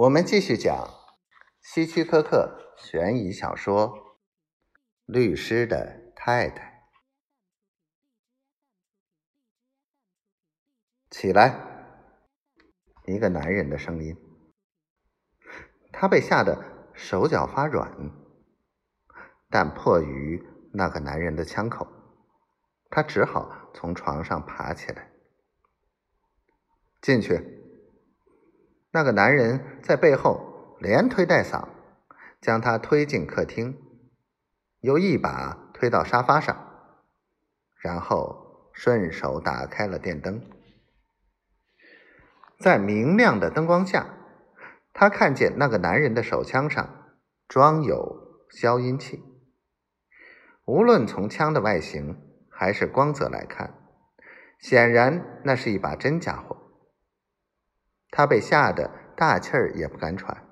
我们继续讲希区柯克悬疑小说《律师的太太》。起来！一个男人的声音。他被吓得手脚发软，但迫于那个男人的枪口，他只好从床上爬起来，进去。那个男人在背后连推带搡，将他推进客厅，又一把推到沙发上，然后顺手打开了电灯。在明亮的灯光下，他看见那个男人的手枪上装有消音器。无论从枪的外形还是光泽来看，显然那是一把真家伙。他被吓得大气儿也不敢喘，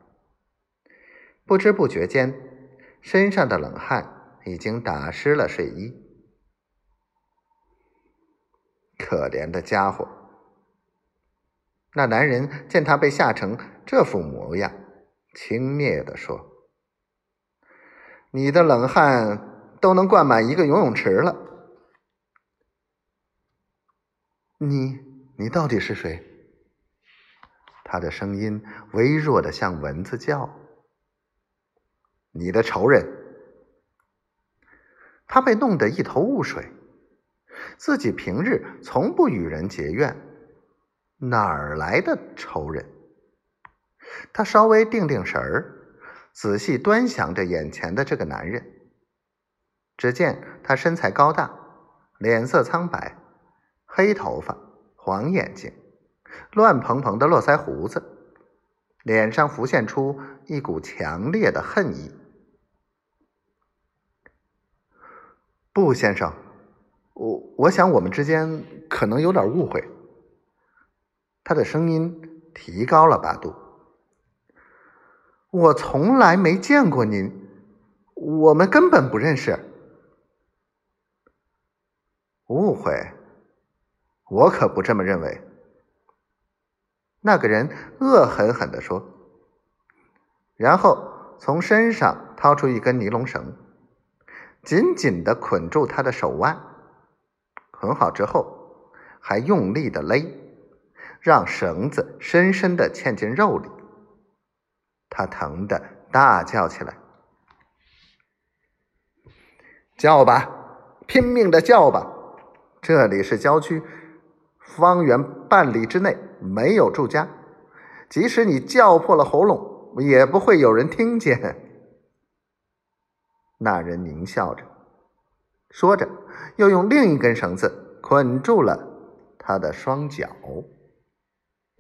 不知不觉间，身上的冷汗已经打湿了睡衣。可怜的家伙！那男人见他被吓成这副模样，轻蔑地说：“你的冷汗都能灌满一个游泳池了。你，你到底是谁？”他的声音微弱的像蚊子叫。你的仇人。他被弄得一头雾水，自己平日从不与人结怨，哪儿来的仇人？他稍微定定神儿，仔细端详着眼前的这个男人。只见他身材高大，脸色苍白，黑头发，黄眼睛。乱蓬蓬的络腮胡子，脸上浮现出一股强烈的恨意。不，先生，我我想我们之间可能有点误会。他的声音提高了八度。我从来没见过您，我们根本不认识。误会？我可不这么认为。那个人恶狠狠地说，然后从身上掏出一根尼龙绳，紧紧的捆住他的手腕。捆好之后，还用力的勒，让绳子深深的嵌进肉里。他疼得大叫起来：“叫吧，拼命的叫吧！这里是郊区，方圆半里之内。”没有住家，即使你叫破了喉咙，也不会有人听见。那人狞笑着，说着，又用另一根绳子捆住了他的双脚。